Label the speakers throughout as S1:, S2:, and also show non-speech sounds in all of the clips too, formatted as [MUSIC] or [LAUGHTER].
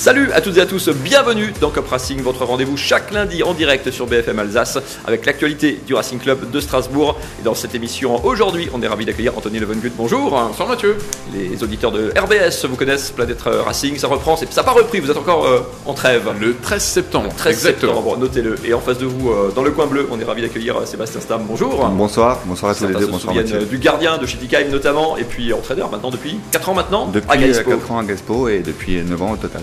S1: Salut à toutes et à tous, bienvenue dans Cop Racing, votre rendez-vous chaque lundi en direct sur BFM Alsace avec l'actualité du Racing Club de Strasbourg. Et dans cette émission aujourd'hui, on est ravi d'accueillir Anthony Levengut. Bonjour.
S2: Bonsoir Mathieu.
S1: Les auditeurs de RBS vous connaissent, Planète Racing, ça reprend, ça n'a pas repris, vous êtes encore euh, en trêve.
S2: Le 13 septembre.
S1: 13 septembre, notez-le. Et en face de vous, euh, dans le coin bleu, on est ravi d'accueillir euh, Sébastien Stam. Bonjour.
S3: Bonsoir, bonsoir à tous les deux.
S1: Se
S3: bonsoir
S1: souviennent du gardien de Schittigheim notamment, et puis entraîneur maintenant depuis 4 ans maintenant
S3: Depuis
S1: à Gaispo.
S3: 4 ans à Gaspo et depuis 9 ans au total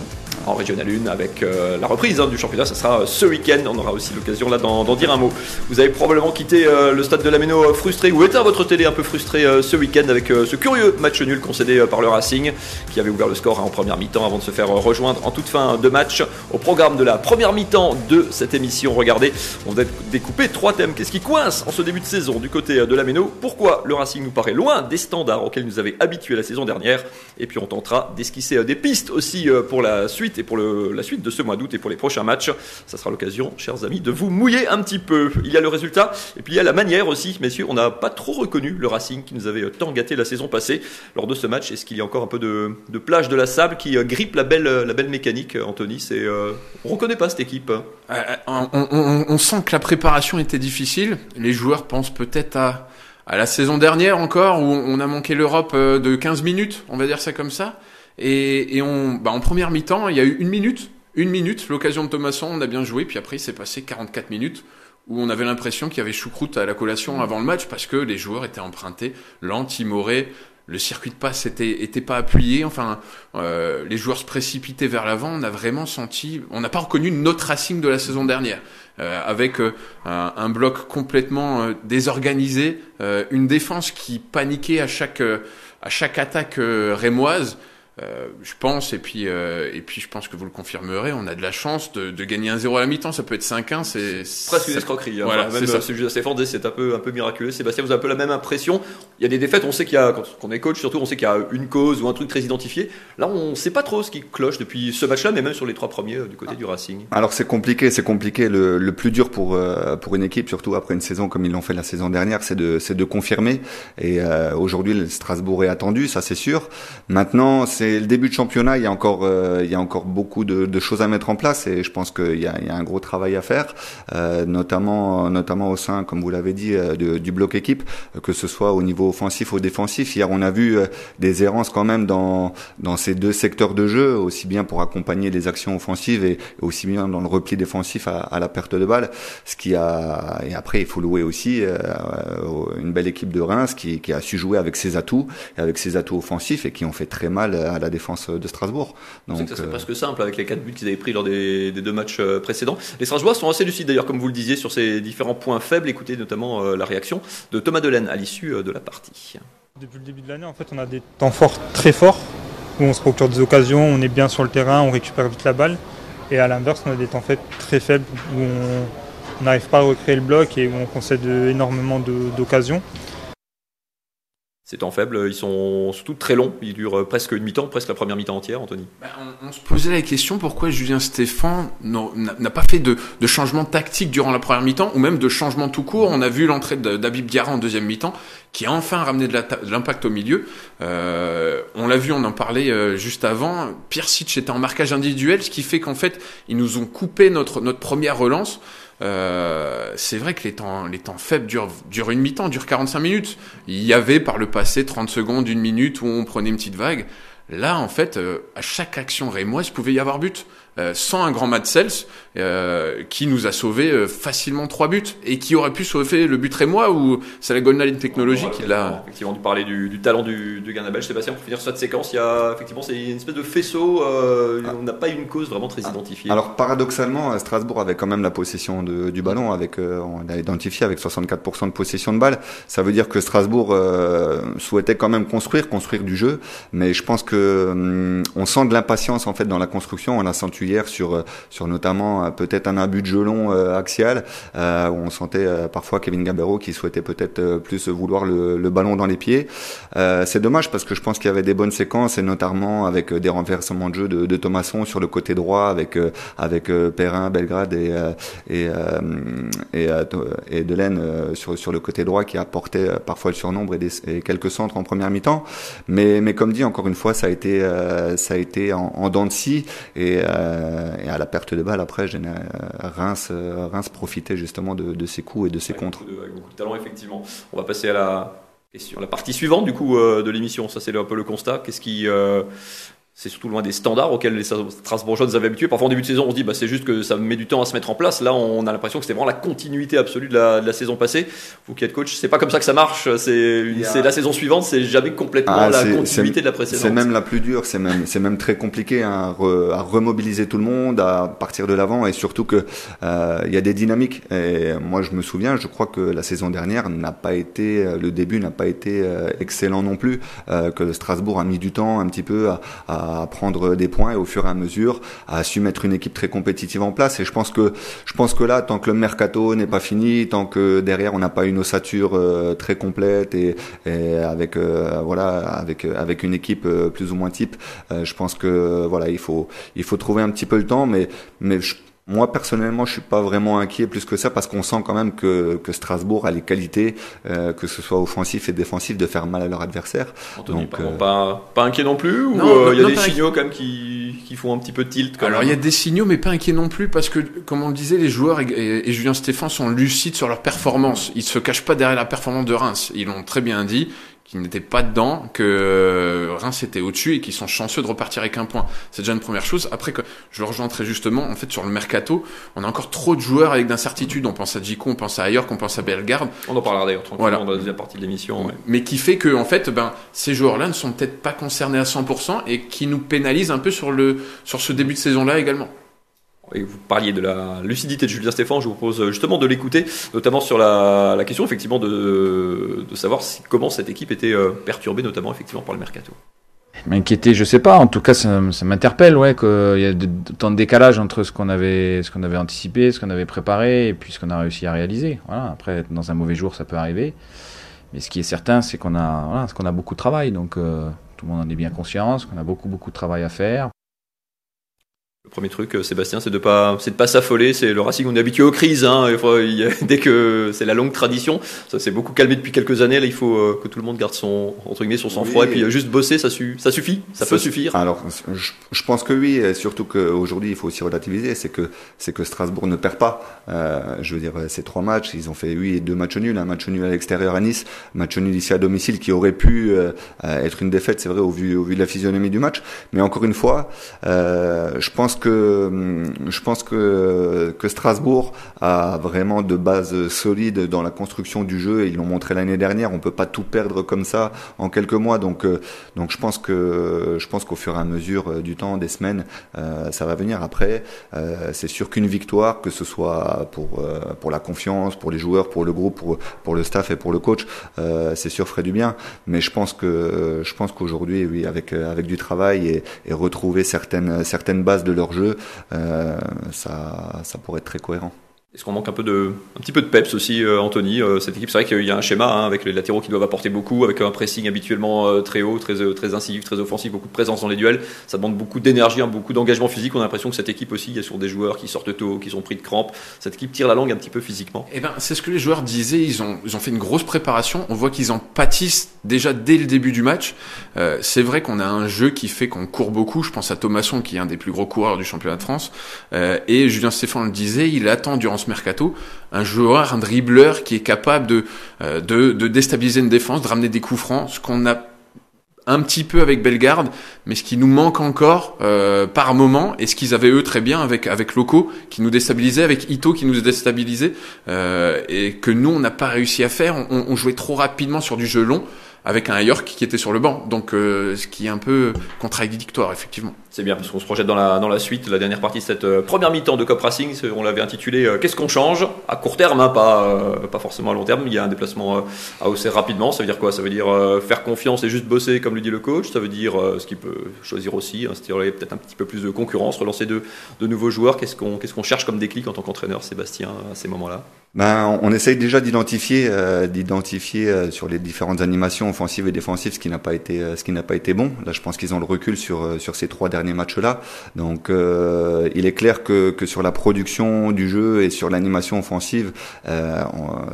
S1: en Régional 1 avec euh, la reprise hein, du championnat. Ça sera euh, ce week-end. On aura aussi l'occasion là d'en dire un mot. Vous avez probablement quitté euh, le stade de la Méno frustré ou éteint votre télé un peu frustré ce week-end avec ce curieux match nul concédé par le Racing qui avait ouvert le score hein, en première mi-temps avant de se faire rejoindre en toute fin de match. Au programme de la première mi-temps de cette émission, regardez, on va découper trois thèmes. Qu'est-ce qui coince en ce début de saison du côté de la Méno? Pourquoi le Racing nous paraît loin des standards auxquels nous avait habitués la saison dernière? Et puis on tentera d'esquisser des pistes aussi pour la suite et pour la suite de ce mois d'août et pour les prochains matchs. Ça sera l'occasion, chers amis, de vous mouiller un petit peu. Il y a le résultat et puis il y a la manière aussi, messieurs. On n'a pas trop reconnu le Racing qui nous avait tant gâté la saison passée lors de ce match. Est-ce qu'il y a encore un peu de, plage de la sable qui euh, grippe la belle, la belle mécanique, Anthony? C'est euh, on reconnaît pas cette équipe.
S2: Euh, on, sent que la préparation était difficile. Les joueurs pensent peut-être à à la saison dernière encore où on a manqué l'Europe de 15 minutes, on va dire ça comme ça. Et, on, bah en première mi-temps, il y a eu une minute une minute, l'occasion de Thomasson, on a bien joué, puis après il s'est passé 44 minutes où on avait l'impression qu'il y avait choucroute à la collation avant le match parce que les joueurs étaient empruntés, lents, timorés, le circuit de passe était, était pas appuyé, enfin euh, les joueurs se précipitaient vers l'avant, on a vraiment senti, on n'a pas reconnu notre Racing de la saison dernière. Euh, avec euh, un, bloc complètement désorganisé, une défense qui paniquait à chaque à chaque attaque rémoise. Euh, je pense, et puis, euh, et puis je pense que vous le confirmerez, on a de la chance de, de gagner 1-0 à la mi-temps, ça peut être 5-1, c'est...
S1: Presque une escroquerie, hein. voilà, c'est celui de c'est un peu, un peu miraculeux. Sébastien, vous avez un peu la même impression Il y a des défaites, on sait qu'il y a, quand on est coach surtout, on sait qu'il y a une cause ou un truc très identifié. Là, on sait pas trop ce qui cloche depuis ce match-là, mais même sur les trois premiers euh, du côté du Racing.
S3: Alors c'est compliqué, c'est compliqué. Le, le, plus dur pour, pour une équipe, surtout après une saison comme ils l'ont fait la saison dernière, c'est de, de confirmer. Et aujourd'hui, le Strasbourg est attendu, ça c'est sûr. Maintenant, c'est le début de championnat il y a encore, euh, il y a encore beaucoup de, de, choses à mettre en place et je pense qu'il y a, il y a un gros travail à faire, euh, notamment, notamment au sein, comme vous l'avez dit, euh, du bloc équipe, que ce soit au niveau offensif ou défensif. Hier, on a vu des errances quand même dans dans ces deux secteurs de jeu, aussi bien pour accompagner les actions offensives et aussi bien dans le repli défensif à, à la perte de balle. Ce qui a et après, il faut louer aussi une belle équipe de Reims qui, qui a su jouer avec ses atouts, et avec ses atouts offensifs et qui ont fait très mal à la défense de Strasbourg.
S1: Donc, c'est euh, presque simple avec les quatre buts qu'ils avaient pris lors des, deux matchs euh, précédents. Les Strasbourgeois sont assez lucides d'ailleurs, comme vous le disiez, sur ces différents points faibles. Écoutez notamment euh, la réaction de Thomas Delaine à l'issue de la partie.
S4: Depuis le début de l'année, on a des temps forts très forts où on se procure des occasions, on est bien sur le terrain, on récupère vite la balle. Et à l'inverse, on a des temps très faibles où on n'arrive pas à recréer le bloc et où on concède énormément d'occasions.
S1: Ces temps faibles, ils sont surtout très longs, ils durent presque une mi-temps, presque la première mi-temps entière, Anthony.
S2: Bah, on, se posait la question pourquoi Julien Stéphan n'a pas fait de, changement tactique durant la première mi-temps, ou même de changement tout court? On a vu l'entrée d'Abib Diarra en deuxième mi-temps, qui a enfin ramené de l'impact au milieu. Euh, on l'a vu, on en parlait euh, juste avant. Pirsic était en marquage individuel, ce qui fait qu'en fait, ils nous ont coupé notre première relance. Euh, c'est vrai que les temps, les temps faibles durent, durent une mi-temps, durent 45 minutes. Il y avait par le passé 30 secondes, une minute où on prenait une petite vague. Là, en fait, euh, à chaque action rémoise, pouvait y avoir but. Euh, sans un grand Matt Sels, euh, qui nous a sauvé euh, facilement trois buts et qui aurait pu sauver le but rémois ou c'est la Golden Line Technology qui l'a.
S1: Effectivement, tu parlais du, du talent du, du Ghana belge. Sébastien, pour finir cette séquence, il y a effectivement c'est une espèce de faisceau. Ah. On n'a pas une cause vraiment très identifiée.
S3: Alors paradoxalement, Strasbourg avait quand même la possession de, du ballon avec, on l'a identifié avec 64% de possession de balle. Ça veut dire que Strasbourg souhaitait quand même construire, construire du jeu, mais je pense que hum, on sent de l'impatience en fait dans la construction. On a senti sur, euh, sur notamment euh, peut-être un abus de gelon euh, axial, où on sentait parfois Kevin Gabero qui souhaitait peut-être plus vouloir le, ballon dans les pieds. c'est dommage parce que je pense qu'il y avait des bonnes séquences et notamment avec des renversements de jeu de, de Thomasson sur le côté droit avec avec Perrin, Belgrade et et et, Delaine sur sur le côté droit qui apportait parfois le surnombre et, quelques centres en première mi-temps. Mais mais comme dit encore une fois, ça ça a été, ça a été en, en dents de scie et, et, à la perte de balle après, Reims, Reims profitait justement de, de ses coups et de ses contres.
S1: avec beaucoup de talent, effectivement. On va passer à la question, la partie suivante du coup de l'émission. Ça, c'est un peu le constat. Qu'est-ce qui c'est surtout loin des standards auxquels les Strasbourgeois nous avaient habitués. Parfois en début de saison, on se dit bah, c'est juste que ça met du temps à se mettre en place. Là, on a l'impression que c'était vraiment la continuité absolue de la, de la, saison passée. Vous qui êtes coach, c'est pas comme ça que ça marche. C'est la saison suivante, c'est jamais complètement ah, la continuité de la précédente.
S3: C'est même la plus dure. C'est même c'est même très compliqué hein, à remobiliser tout le monde, à partir de l'avant et surtout que euh, il y a des dynamiques. Et moi, je me souviens, je crois que la saison dernière n'a pas été le début n'a pas été euh, excellent non plus. Euh, que Strasbourg a mis du temps un petit peu à, à à prendre des points et au fur et à mesure à su mettre une équipe très compétitive en place. Et je pense que je pense que là, tant que le mercato n'est pas fini, tant que derrière on n'a pas une ossature euh, très complète et, avec euh, voilà avec avec une équipe euh, plus ou moins type, je pense que voilà il faut il faut trouver un petit peu le temps, mais mais je moi personnellement, je suis pas vraiment inquiet plus que ça parce qu'on sent quand même que, que Strasbourg a les qualités, euh, que ce soit offensif et défensif, de faire mal à leur adversaire.
S1: Donc euh, pas, pas inquiet non plus ou euh, il y a des signaux quand même qui, qui font un petit peu tilt.
S2: Alors il y a des signaux, mais pas inquiet non plus parce que, comme on le disait, les joueurs et, Julien Stéphane sont lucides sur leur performance. Ils se cachent pas derrière la performance de Reims. Ils l'ont très bien dit qui n'étaient pas dedans, que euh, Reims était au-dessus et qui sont chanceux de repartir avec un point. C'est déjà une première chose. Après, que je le rejoins très justement, en fait, sur le mercato, on a encore trop de joueurs avec d'incertitudes. On pense à Djikou, on pense à ailleurs, qu'on pense à Bellegarde.
S1: On en parlera d'ailleurs tranquillement dans la deuxième partie de l'émission.
S2: Mais qui fait que, en fait, ben, ces joueurs-là ne sont peut-être pas concernés à 100% et qui nous pénalisent un peu sur le, sur ce début de saison-là également.
S1: Et vous parliez de la lucidité de Julien Stéphane, je vous propose justement de l'écouter, notamment sur la, la, question effectivement de, de savoir si, comment cette équipe était euh, perturbée, notamment effectivement par le mercato.
S5: M'inquiéter, je sais pas. En tout cas, ça, ça m'interpelle, ouais, qu'il y a de, tant de décalage entre ce qu'on avait, ce qu'on avait anticipé, ce qu'on avait préparé, et puis ce qu'on a réussi à réaliser. Voilà. Après, dans un mauvais jour, ça peut arriver. Mais ce qui est certain, c'est qu'on a, voilà, qu'on a beaucoup de travail. Donc, euh, tout le monde en est bien conscient, qu'on a beaucoup, beaucoup de travail à faire.
S1: Le premier truc, euh, Sébastien, c'est de pas, c'est de pas s'affoler. C'est le Racing, on est habitué aux crises. Hein, [LAUGHS] dès que c'est la longue tradition, ça s'est beaucoup calmé depuis quelques années. Là, il faut euh, que tout le monde garde son entre guillemets son sang-froid et puis euh, juste bosser, ça, ça suffit, ça, peut suffire?
S3: Alors, je, pense que oui, surtout qu'aujourd'hui, il faut aussi relativiser. C'est que c'est que Strasbourg ne perd pas. je veux dire, ces trois matchs, ils ont fait oui deux matchs nuls, un match nul à l'extérieur à Nice, match nul ici à domicile qui aurait pu être une défaite, c'est vrai au vu au vu de la physionomie du match. Mais encore une fois, je pense que hum, je pense que que Strasbourg a vraiment de bases solides dans la construction du jeu et ils l'ont montré l'année dernière. On peut pas tout perdre comme ça en quelques mois. Donc euh, donc je pense que je pense qu'au fur et à mesure euh, du temps, des semaines, euh, ça va venir. Après, c'est sûr qu'une victoire, que ce soit pour pour la confiance, pour les joueurs, pour le groupe, pour pour le staff et pour le coach, c'est sûr ferait du bien. Mais je pense que je pense qu'aujourd'hui, oui, avec avec du travail et, et retrouver certaines certaines bases de leur jeu, euh, ça, ça pourrait être très cohérent.
S1: Est-ce qu'on manque un peu de, un petit peu de peps aussi, euh, Anthony euh, Cette équipe, c'est vrai qu'il y a un schéma hein, avec les latéraux qui doivent apporter beaucoup, avec un pressing habituellement euh, très haut, très, très incisif, très offensif, beaucoup de présence dans les duels. Ça demande beaucoup d'énergie, hein, beaucoup d'engagement physique. On a l'impression que cette équipe aussi, il y a sur des joueurs qui sortent tôt, qui sont pris de crampes. Cette équipe tire la langue un petit peu physiquement.
S2: Eh ben, c'est ce que les joueurs disaient. Ils ont, ils ont fait une grosse préparation. On voit qu'ils en pâtissent déjà dès le début du match. c'est vrai qu'on a un jeu qui fait qu'on court beaucoup. Je pense à Thomasson, qui est un des plus gros coureurs du championnat de France. et Julien Stéphane le disait, il attend durant ce mercato un joueur, un dribbleur qui est capable de, euh, de, de, déstabiliser une défense, de ramener des coups francs, ce qu'on a un petit peu avec Bellegarde, mais ce qui nous manque encore euh, par moment, et ce qu'ils avaient eux très bien avec avec Loco, qui nous déstabilisait, avec Ito qui nous déstabilisait, euh, et que nous on n'a pas réussi à faire. On, on, jouait trop rapidement sur du jeu long avec un York qui était sur le banc. Donc, euh, ce qui est un peu contradictoire, effectivement.
S1: C'est bien, parce qu'on se projette dans la, dans la suite, la dernière partie de cette euh, première mi-temps de Cop Racing. On l'avait intitulé euh, Qu'est-ce qu'on change? À court terme, hein, pas, pas forcément à long terme. Il y a un déplacement à hausser rapidement. Ça veut dire quoi? Ça veut dire faire confiance et juste bosser, comme le dit le coach? Ça veut dire ce qu'il peut choisir aussi, instaurer peut-être un petit peu plus de concurrence, relancer de, de nouveaux joueurs? Qu'est-ce qu'on qu'est-ce qu'on cherche comme déclic en tant qu'entraîneur, Sébastien, à ces moments-là?
S3: Ben, on essaye déjà d'identifier, euh, d'identifier euh, sur les différentes animations offensives et défensives ce qui n'a pas été, euh, ce qui n'a pas été bon. Là, je pense qu'ils ont le recul sur sur ces trois derniers matchs-là. Donc, il est clair que que sur la production du jeu et sur l'animation offensive,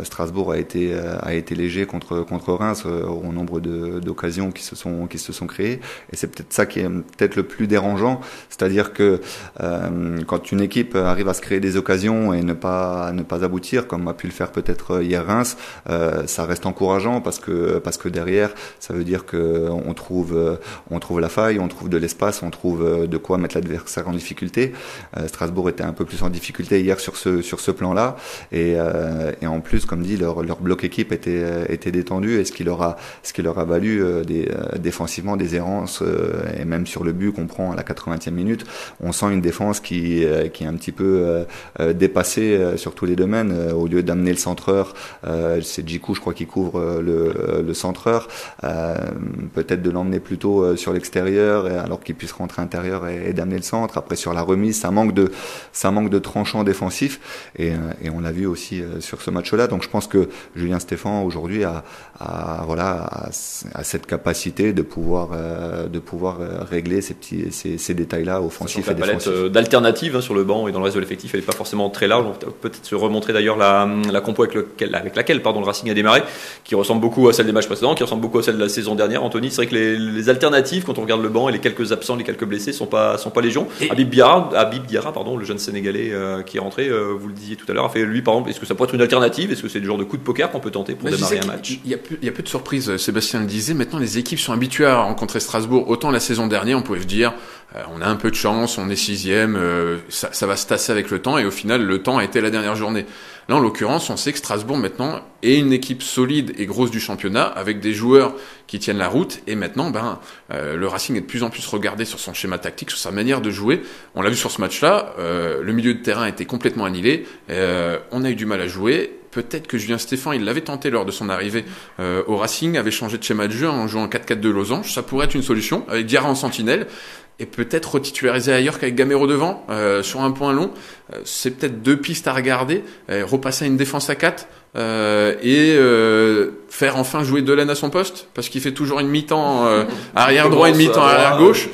S3: Strasbourg a été a été léger contre contre Reims au nombre d'occasions qui se sont qui se sont créées. Et c'est peut-être ça qui est peut-être le plus dérangeant, c'est-à-dire que quand une équipe arrive à se créer des occasions et ne pas ne pas aboutir comme a pu le faire peut-être euh, hier Reims, euh, ça reste encourageant parce que parce que derrière, ça veut dire que on trouve euh, on trouve la faille, on trouve de l'espace, on trouve de quoi mettre l'adversaire en difficulté. Strasbourg était un peu plus en difficulté hier sur ce sur ce plan-là. Et, et en plus, comme dit, leur, leur bloc équipe était était détendu. Et ce qui leur a ce qui leur a valu défensivement des errances et même sur le but qu'on prend à la 80e minute, on sent une défense qui qui est un petit peu dépassée sur tous les domaines au lieu d'amener le centreur, euh, c'est Jiku, je crois, qui couvre euh, le, le centreur, euh, peut-être de l'emmener plutôt sur l'extérieur, alors qu'il puisse rentrer intérieur et, d'amener le centre. Après, sur la remise, ça manque de, ça manque de tranchant défensif, et, et on l'a vu aussi sur ce match-là. Donc, je pense que Julien Stéphan aujourd'hui a, a, voilà, a, cette capacité de pouvoir, de pouvoir régler ces petits, ces, ces détails-là offensifs et défensifs.
S1: d'alternatives hein, sur le banc et dans le reste de l'effectif, elle n'est pas forcément très large. On peut-être se remontrer d'ailleurs la la, compo avec, lequel, avec laquelle pardon, le Racing a démarré, qui ressemble beaucoup à celle des matchs précédents, qui ressemble beaucoup à celle de la saison dernière. Anthony, c'est vrai que les, alternatives, quand on regarde le banc et les quelques absents, les quelques blessés, sont pas, sont pas légion. Et... Habib Diarra, Habib Diarra, pardon, le jeune Sénégalais euh, qui est rentré, euh, vous le disiez tout à l'heure, a fait lui, par exemple, est-ce que ça pourrait être une alternative? Est-ce que c'est le genre de coup de poker qu'on peut tenter pour démarrer un match?
S2: Il y, a il y a peu de surprises. Sébastien le disait. Maintenant, les équipes sont habituées à rencontrer Strasbourg. Autant la saison dernière, on pouvait se dire, euh, on a un peu de chance, on est sixième, ça, ça va se tasser avec le temps. Et au final, le temps a été la dernière journée. Là, en l'occurrence, on sait que Strasbourg maintenant est une équipe solide et grosse du championnat, avec des joueurs qui tiennent la route. Et maintenant, ben, euh, le Racing est de plus en plus regardé sur son schéma tactique, sur sa manière de jouer. On l'a vu sur ce match-là, euh, le milieu de terrain était complètement annihilé. Euh, on a eu du mal à jouer. Peut-être que Julien Stéphan, il l'avait tenté lors de son arrivée au Racing, avait changé de schéma de jeu en jouant 4-4-2 losange. Ça pourrait être une solution, avec Diarra en sentinelle et peut-être retitulariser ailleurs qu'avec Gamero devant, euh, sur un point long. Euh, c'est peut-être deux pistes à regarder. Euh, repasser à une défense à 4 et faire enfin jouer Delaine à son poste, parce qu'il fait toujours une mi-temps [LAUGHS] arrière droit, une mi-temps arrière gauche.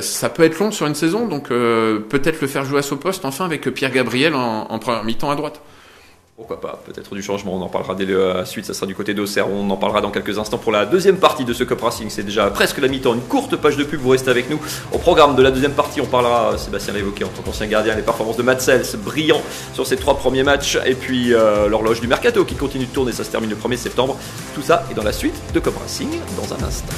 S2: ça peut être long sur une saison, donc peut-être le faire jouer à son poste enfin avec Pierre Gabriel en, en première mi-temps à droite.
S1: Pourquoi pas, peut-être du changement, on en parlera dès la suite, ça sera du côté d'Auxerre, on en parlera dans quelques instants pour la deuxième partie de ce Cup Racing, c'est déjà presque la mi-temps, une courte page de pub, vous restez avec nous. Au programme de la deuxième partie, on parlera, Sébastien l'a évoqué en tant qu'ancien gardien, les performances de Matsels, brillant sur ses trois premiers matchs, et puis euh, l'horloge du Mercato qui continue de tourner, ça se termine le 1er septembre. Tout ça est dans la suite de Cup Racing dans un instant.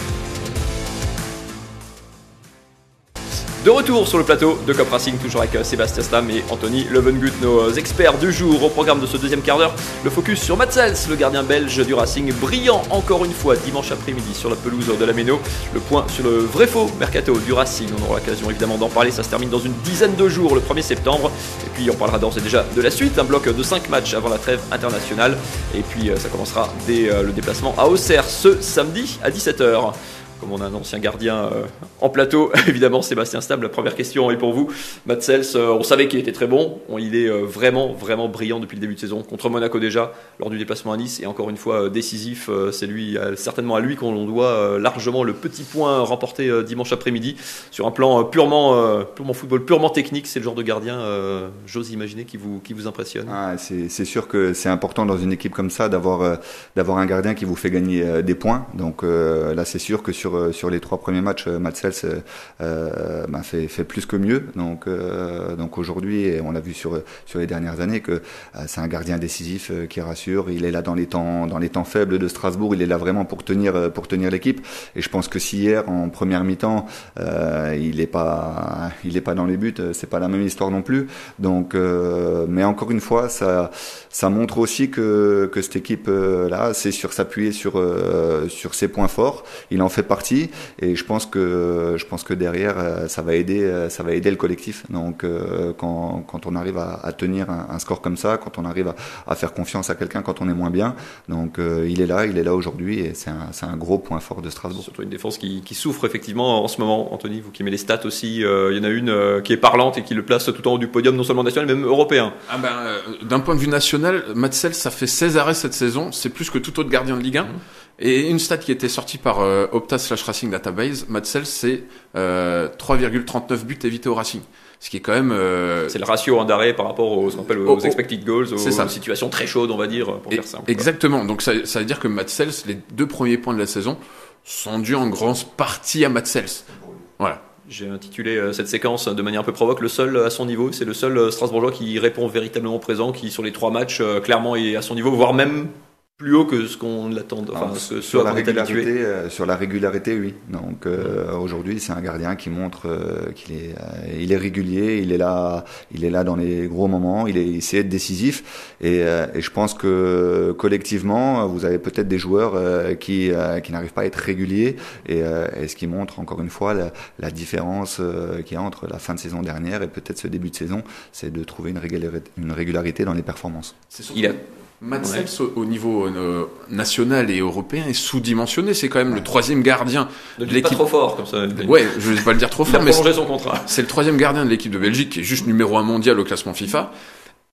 S1: De retour sur le plateau de Cop Racing, toujours avec euh, Sébastien Stam et Anthony Levengut, nos euh, experts du jour. Au programme de ce deuxième quart d'heure, le focus sur Matsels, le gardien belge du Racing, brillant encore une fois dimanche après-midi sur la pelouse de la Méno. Le point sur le vrai faux mercato du Racing, on aura l'occasion évidemment d'en parler, ça se termine dans une dizaine de jours le 1er septembre. Et puis on parlera d'ores et déjà de la suite, un bloc de 5 matchs avant la trêve internationale. Et puis euh, ça commencera dès le déplacement à Auxerre ce samedi à 17h comme on a un ancien gardien euh, en plateau, [LAUGHS] évidemment Sébastien Stable, la première question est pour vous. Matsels, euh, on savait qu'il était très bon, il est euh, vraiment, vraiment brillant depuis le début de saison, contre Monaco déjà, lors du déplacement à Nice, et encore une fois décisif, c'est lui, certainement à lui qu'on doit largement le petit point remporté dimanche après-midi, sur un plan purement, purement football, purement technique, c'est le genre de gardien, j'ose imaginer, qui vous, qui vous impressionne.
S3: Ah, c'est sûr que c'est important dans une équipe comme ça d'avoir un gardien qui vous fait gagner des points, donc là c'est sûr que sur euh, sur, les trois premiers matchs, euh, Matsels euh, fait, plus que mieux. Donc, aujourd'hui, on l'a vu sur, les dernières années, que c'est un gardien décisif qui rassure. Il est là dans les temps, dans les temps faibles de Strasbourg. Il est là vraiment pour tenir, pour tenir l'équipe. Et je pense que si hier, en première mi-temps, il n'est pas, il pas dans les buts, c'est pas la même histoire non plus. Donc, mais encore une fois, ça, montre aussi que, cette équipe là, c'est sur s'appuyer sur, sur ses points forts. Il en fait partie partie et je pense que je pense que derrière ça va aider ça va aider le collectif. Donc quand, quand on arrive à, à tenir un, un, score comme ça, quand on arrive à, à faire confiance à quelqu'un quand on est moins bien, donc il est là, il est là aujourd'hui et c'est un, un gros point fort de Strasbourg.
S1: Surtout une défense qui, qui, souffre effectivement en ce moment. Anthony, vous qui aimez les stats aussi, il y en a une qui est parlante et qui le place tout en haut du podium, non seulement national mais même européen.
S2: Ah ben, d'un point de vue national, Matsel, ça fait 16 arrêts cette saison, c'est plus que tout autre gardien de Ligue 1. Mmh. Et une stat qui était sortie par euh, Opta slash Racing Database, Matsel, c'est euh, 3,39 buts évités au Racing. Ce qui est quand même... Euh...
S1: C'est le ratio en d'arrêt par rapport aux, aux, aux expected goals, aux, ça. situations très chaudes, on va dire, pour
S2: Et,
S1: faire simple.
S2: Exactement. Donc ça, ça veut dire que Matsels, les deux premiers points de la saison, sont dus en grande partie à Matsels. Voilà.
S1: J'ai intitulé euh, cette séquence de manière un peu provoque le seul à son niveau. C'est le seul euh, Strasbourgeois qui répond véritablement présent, qui sur les trois matchs euh, clairement est à son niveau, voire même plus haut que ce qu'on l'attend. Enfin,
S3: ce, sur, la régularité, euh, sur la régularité, oui. Donc euh, aujourd'hui, c'est un gardien qui montre euh, qu'il est, il est régulier, il est là, il est là dans les gros moments, il, est, il sait être décisif. Et, et je pense que collectivement, vous avez peut-être des joueurs qui, qui n'arrivent pas à être réguliers, et, et, ce qui montre encore une fois la, la différence qu'il y a entre la fin de saison dernière et peut-être ce début de saison, c'est de trouver une régularité, une régularité dans les performances.
S2: Il a Ouais. au niveau euh, national et européen est sous-dimensionné. C'est quand même le troisième gardien
S1: de l'équipe. Pas trop fort comme ça.
S2: Ouais, je vais pas le dire trop fort,
S1: mais.
S2: C'est le troisième gardien de l'équipe de Belgique qui est juste numéro un mondial au classement FIFA.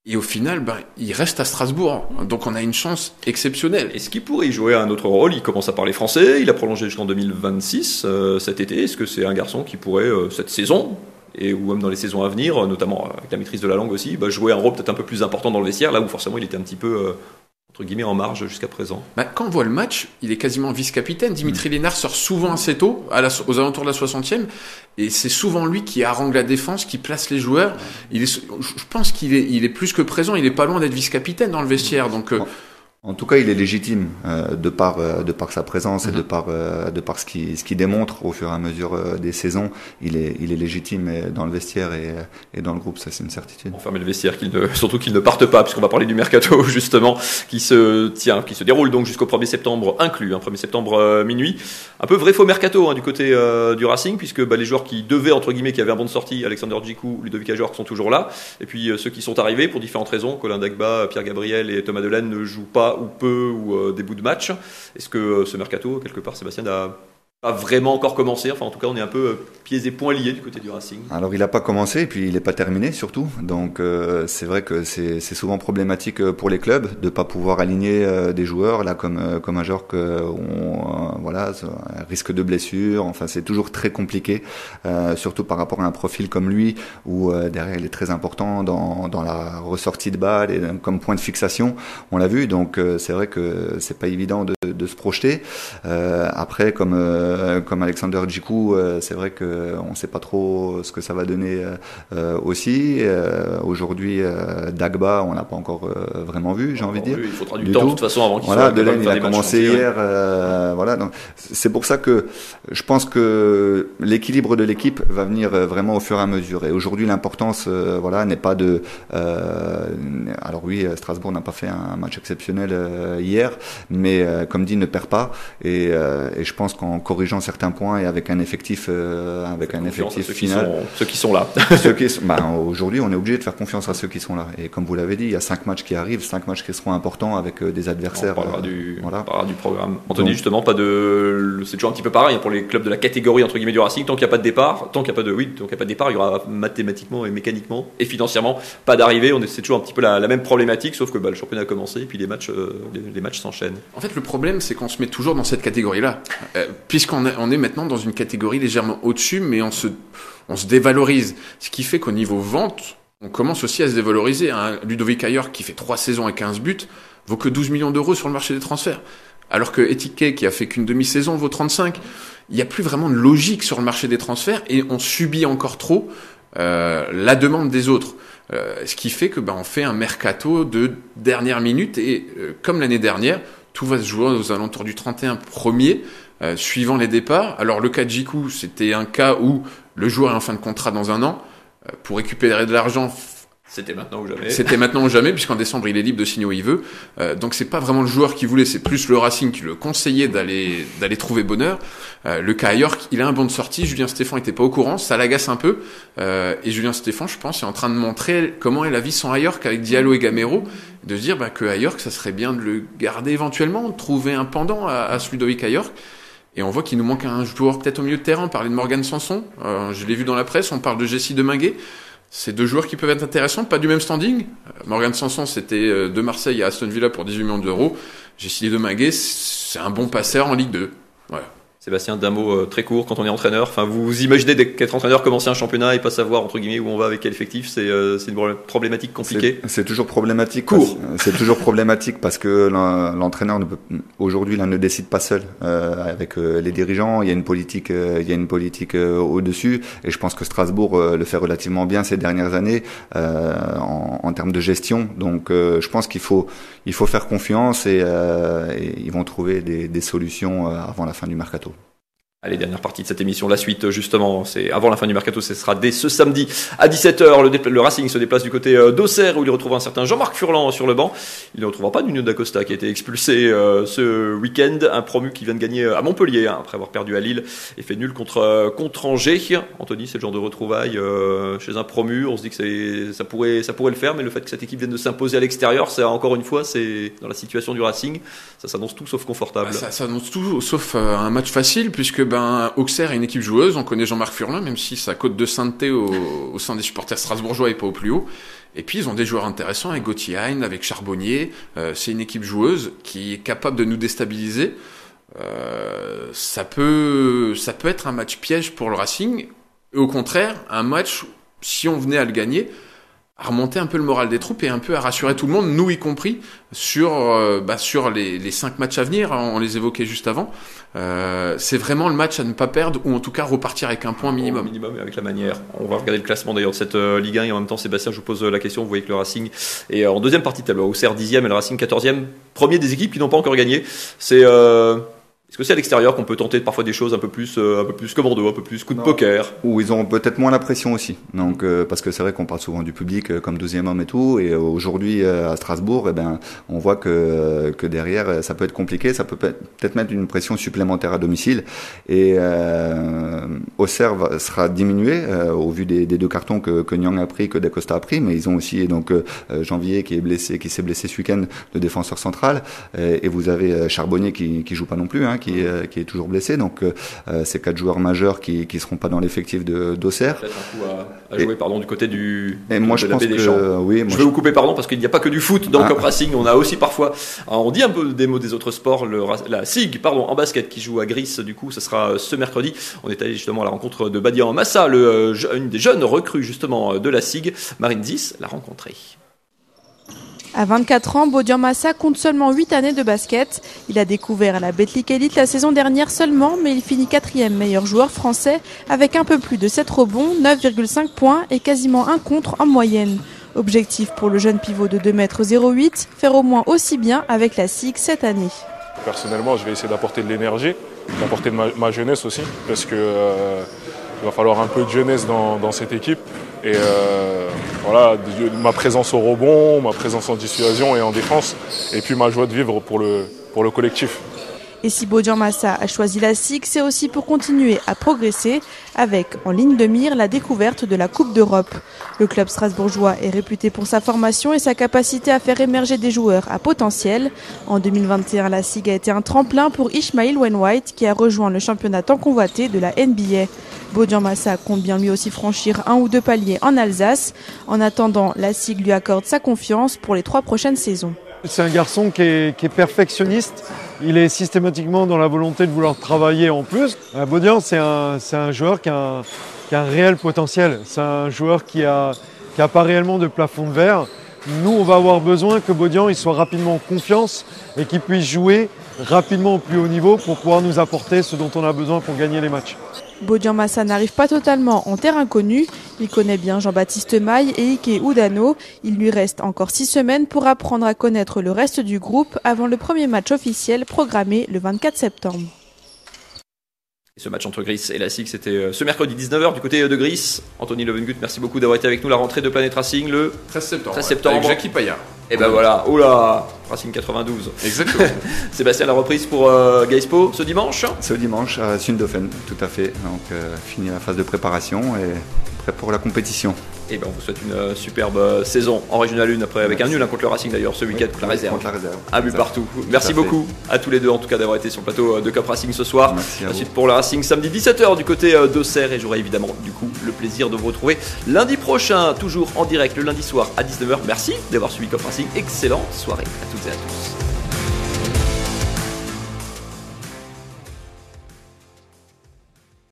S2: Et au final, ben, il reste à Strasbourg. Donc on a une chance exceptionnelle.
S1: Est-ce qu'il pourrait y jouer un autre rôle? Il commence à parler français. Il a prolongé jusqu'en 2026 euh, cet été. Est-ce que c'est un garçon qui pourrait euh, cette saison et ou même dans les saisons à venir, notamment avec la maîtrise de la langue aussi, bah, jouer un rôle peut-être un peu plus important dans le vestiaire, là où forcément il était un petit peu euh, entre guillemets en marge jusqu'à présent.
S2: Bah, quand on voit le match, il est quasiment vice-capitaine. Dimitri mmh. Lénard sort souvent assez tôt, à la, aux alentours de la 60e, et c'est souvent lui qui harangue la défense, qui place les joueurs. Il est, je pense qu'il est, il est plus que présent. Il est pas loin d'être vice-capitaine dans le vestiaire, donc. Euh,
S3: en tout cas, il est légitime euh, de par euh, de par sa présence et de par euh, de par ce qui ce qui démontre au fur et à mesure euh, des saisons. Il est il est légitime dans le vestiaire et, et dans le groupe, ça c'est une certitude.
S1: Mais le vestiaire, qu'il ne, [LAUGHS] surtout qu'il ne parte pas, puisqu'on va parler du mercato [LAUGHS] justement, qui se tient, qui se déroule donc jusqu'au 1er septembre inclus, hein, 1er septembre minuit. Un peu vrai faux mercato hein, du côté du Racing, puisque bah, les joueurs qui devaient entre guillemets, qui avaient un bon de sortie, Alexander Djikou, Ludovic Ajorc sont toujours là, et puis ceux qui sont arrivés pour différentes raisons, Colin Dagba, Pierre Gabriel et Thomas Delaine ne jouent pas ou peu ou euh, des bouts de match. Est-ce que euh, ce mercato, quelque part, Sébastien, n'a pas vraiment encore commencé. Enfin, en tout cas, on est un peu euh, pieds et poings liés du côté du Racing.
S3: Alors, il n'a pas commencé et puis il n'est pas terminé surtout. Donc, euh, c'est vrai que c'est souvent problématique euh, pour les clubs de pas pouvoir aligner des joueurs là comme comme un joueur que on voilà risque de blessure. Enfin, c'est toujours très compliqué, surtout par rapport à un profil comme lui où derrière il est très important dans dans la ressortie de balle et comme point de fixation. On l'a vu. Donc, c'est vrai que c'est pas évident de, de se projeter. après, comme euh, comme Alexander Djikou, euh, c'est vrai qu'on ne sait pas trop ce que ça va donner euh, aussi. Aujourd'hui, Dagba, on n'a pas encore vraiment vu, j'ai envie de dire.
S1: Il faudra du, du temps tout. de toute façon avant qu'il
S3: voilà, soit Delaine, il a commencé hier. voilà, donc c'est pour ça que je pense que l'équilibre de l'équipe va venir vraiment au fur et à mesure. Et aujourd'hui, l'importance, voilà, n'est pas de. alors oui, Strasbourg n'a pas fait un match exceptionnel hier, mais comme dit, ne perd pas. Et, et je pense qu'en corrigeant certains points et avec un effectif, euh, avec un effectif
S1: ceux
S3: final.
S1: Qui sont, ceux qui sont là. [LAUGHS]
S3: ceux qui sont, bah, aujourd'hui, on est obligé de faire confiance à ceux qui sont là. Et comme vous l'avez dit, il y a cinq matchs qui arrivent, cinq matchs qui seront importants avec euh, des adversaires.
S1: On parlera, du, voilà. on parlera du programme. Anthony, Donc, justement, pas de, c'est toujours un petit peu pareil pour les clubs de la catégorie entre guillemets du Racing. Tant qu'il n'y a pas de départ, tant qu'il n'y a pas de, oui, tant qu'il a pas de départ, il y aura mathématiquement et mécaniquement et financièrement pas d'arrivée. On est, c'est toujours un petit peu la, la même problématique, sauf que bah, le championnat a commencé et puis les matchs, euh, les, les, matchs s'enchaînent.
S2: En fait, le problème, c'est qu'on se met toujours dans cette catégorie-là, euh, puisqu'on on est maintenant dans une catégorie légèrement au-dessus, mais on se, dévalorise. Ce qui fait qu'au niveau vente, on commence aussi à se dévaloriser. Hein. Ludovic Ayer, qui fait 3 saisons et 15 buts, vaut que 12 millions d'euros sur le marché des transferts. Alors que Etiquet, qui a fait qu'une demi-saison, vaut 35. Il n'y a plus vraiment de logique sur le marché des transferts et on subit encore trop euh, la demande des autres. Euh, ce qui fait que ben, on fait un mercato de dernière minute et euh, comme l'année dernière, tout va se jouer aux alentours du 31 premier. Euh, suivant les départs. Alors le cas de Jiku, c'était un cas où le joueur est en fin de contrat dans un an. Euh, pour récupérer de l'argent,
S1: C'était maintenant ou jamais.
S2: C'était maintenant ou jamais, puisqu'en décembre, il est libre de signer où il veut. Euh, donc c'est pas vraiment le joueur qui voulait, c'est plus le Racing qui le conseillait d'aller d'aller trouver bonheur. Euh, le cas à York, il a un bon de sortie. Julien Stéphan était pas au courant, ça l'agace un peu. Euh, et Julien Stéphan, je pense, est en train de montrer comment est la vie sans à York avec Diallo et Gamero, de dire bah, que à York, ça serait bien de le garder éventuellement, de trouver un pendant à, à Ludovic à York. Et on voit qu'il nous manque un joueur peut-être au milieu de terrain. On parlait de Morgan Sanson. Euh, je l'ai vu dans la presse. On parle de Jessie Deminguet. C'est deux joueurs qui peuvent être intéressants, pas du même standing. Euh, Morgan Sanson, c'était euh, de Marseille à Aston Villa pour 18 millions d'euros. Jessie Deminguet, c'est un bon passeur en Ligue 2. Voilà.
S1: Sébastien, d'un mot euh, très court, quand on est entraîneur, enfin, vous imaginez qu'être entraîneur, commencer un championnat et pas savoir, entre guillemets, où on va avec quel effectif, c'est euh, une problématique compliquée
S3: C'est toujours problématique.
S1: Court.
S3: C'est toujours problématique parce que l'entraîneur aujourd'hui ne décide pas seul euh, avec euh, les dirigeants. Il y a une politique, il y a une politique au-dessus et je pense que Strasbourg le fait relativement bien ces dernières années en, en, termes de gestion. Donc, je pense qu'il faut, il faut faire confiance et, et ils vont trouver des, des solutions avant la fin du mercato.
S1: Allez, dernière partie de cette émission, la suite justement, c'est avant la fin du mercato, ce sera dès ce samedi à 17h. Le, le Racing se déplace du côté euh, d'Auxerre où il retrouve un certain Jean-Marc Furlan sur le banc. Il ne retrouvera pas Nuno d'Acosta qui a été expulsé euh, ce week-end, un promu qui vient de gagner à Montpellier hein, après avoir perdu à Lille et fait nul contre, euh, contre Angers. Anthony, c'est le genre de retrouvailles chez un promu, on se dit que ça pourrait, ça pourrait le faire, mais le fait que cette équipe vienne de s'imposer à l'extérieur, c'est encore une fois, c'est dans la situation du Racing, ça s'annonce tout sauf confortable.
S2: Bah, ça s'annonce tout sauf un match facile puisque ben, Auxerre est une équipe joueuse. On connaît Jean-Marc Furlan, même si sa cote de sainteté au, sein des supporters strasbourgeois est pas au plus haut. Et puis ils ont des joueurs intéressants avec Gauthier avec Charbonnier. Euh, c'est une équipe joueuse qui est capable de nous déstabiliser. Euh, ça peut, ça peut être un match piège pour le Racing. Et au contraire, un match, si on venait à le gagner, à remonter un peu le moral des troupes et un peu à rassurer tout le monde, nous y compris, sur, euh, bah, sur les, les, cinq matchs à venir, on les évoquait juste avant. Euh, c'est vraiment le match à ne pas perdre, ou en tout cas repartir avec un point minimum.
S1: Au minimum, avec la manière. On va regarder le classement d'ailleurs de cette euh, Ligue 1, et en même temps, Sébastien, je vous pose la question, vous voyez que le Racing est en deuxième partie de tableau, Auxerre 10e et le Racing 14e, premier des équipes qui n'ont pas encore gagné. C'est est-ce que c'est à l'extérieur qu'on peut tenter parfois des choses un peu plus, euh, un peu plus commando, un peu plus coup de poker
S3: Ou ils ont peut-être moins la pression aussi. Donc, euh, parce que c'est vrai qu'on parle souvent du public euh, comme deuxième homme et tout. Et aujourd'hui, à Strasbourg, eh ben, on voit que, que derrière, ça peut être compliqué. Ça peut peut-être mettre une pression supplémentaire à domicile. Et Auxerre sera diminué au vu des, des, deux cartons que, que Nyang a pris, que Dacosta a pris. Mais ils ont aussi donc Janvier qui est blessé, qui s'est blessé ce week-end, le défenseur central. et vous avez Charbonnier qui, qui joue pas non plus. Hein, qui, est, qui est toujours blessé. Donc, euh, ces quatre joueurs majeurs qui ne seront pas dans l'effectif d'Auxerre.
S1: Peut-être un coup à, à jouer pardon, du côté du.
S3: Et moi, je pense que, oui,
S1: moi je vais vous couper pardon parce qu'il n'y a pas que du foot dans ah. le Cup Racing. On a aussi parfois, on dit un peu des mots des autres sports. Le, la SIG, pardon, en basket qui joue à Gris. Du coup, ce sera ce mercredi. On est allé justement à la rencontre de Badian Massa, le, euh, une des jeunes recrues justement de la SIG. Marine 10 l'a rencontré.
S6: À 24 ans, Baudian Massa compte seulement 8 années de basket. Il a découvert la Betclic Elite la saison dernière seulement, mais il finit quatrième meilleur joueur français avec un peu plus de 7 rebonds, 9,5 points et quasiment un contre en moyenne. Objectif pour le jeune pivot de 2m08, faire au moins aussi bien avec la SIG cette année.
S7: Personnellement, je vais essayer d'apporter de l'énergie, d'apporter de ma, jeunesse aussi, parce que euh, va falloir un peu de jeunesse dans cette équipe. Et euh, voilà, ma présence au rebond, ma présence en dissuasion et en défense, et puis ma joie de vivre pour le, pour le collectif.
S6: Et si Baudian Massa a choisi la SIC, c'est aussi pour continuer à progresser avec en ligne de mire la découverte de la Coupe d'Europe. Le club strasbourgeois est réputé pour sa formation et sa capacité à faire émerger des joueurs à potentiel. En 2021, la SIG a été un tremplin pour Ishmael Wainwright qui a rejoint le championnat tant convoité de la NBA. Baudian Massa compte bien lui aussi franchir un ou deux paliers en Alsace. En attendant, la SIG lui accorde sa confiance pour les trois prochaines saisons.
S8: C'est un garçon qui est, perfectionniste. Il est systématiquement dans la volonté de vouloir travailler en plus. Baudian, c'est un, joueur qui a un, réel potentiel. C'est un joueur qui n'a pas réellement de plafond de verre. Nous, on va avoir besoin que Baudian soit rapidement en confiance et qu'il puisse jouer rapidement au plus haut niveau pour pouvoir nous apporter ce dont on a besoin pour gagner les matchs.
S6: Baudian Massa n'arrive pas totalement en terre inconnue. Il connaît bien Jean-Baptiste Maille et Ike Oudano. Il lui reste encore six semaines pour apprendre à connaître le reste du groupe avant le premier match officiel programmé le 24 septembre.
S1: Ce match entre Gris et la SIG, c'était euh, ce mercredi 19h du côté de Gris. Anthony Levengut, merci beaucoup d'avoir été avec nous. La rentrée de Planet Racing le
S2: 13 septembre.
S1: 13
S2: ouais,
S1: septembre.
S2: Avec Jackie Payard.
S1: Et ben voilà, oula, Racing 92.
S2: Exactement. [LAUGHS]
S1: Sébastien, la reprise pour euh, Gaispo ce dimanche
S3: Ce dimanche à Sundofen, tout à fait. Donc, euh, fini la phase de préparation et prêt pour la compétition.
S1: Et ben on vous souhaite une euh, superbe euh, saison en Régional 1 après avec un nul hein, contre le Racing d'ailleurs ce week-end contre la réserve.
S3: Contre la réserve.
S1: Un but partout.
S3: Tout
S1: Merci beaucoup à tous les deux en tout cas d'avoir été sur le plateau euh, de Cup Racing ce soir.
S3: Merci à
S1: Ensuite
S3: vous.
S1: pour le Racing samedi 17h du côté d'Auxerre et j'aurai évidemment du coup le plaisir de vous retrouver lundi prochain, toujours en direct le lundi soir à 19h. Merci d'avoir suivi Cup Racing. Excellente soirée à toutes et à tous.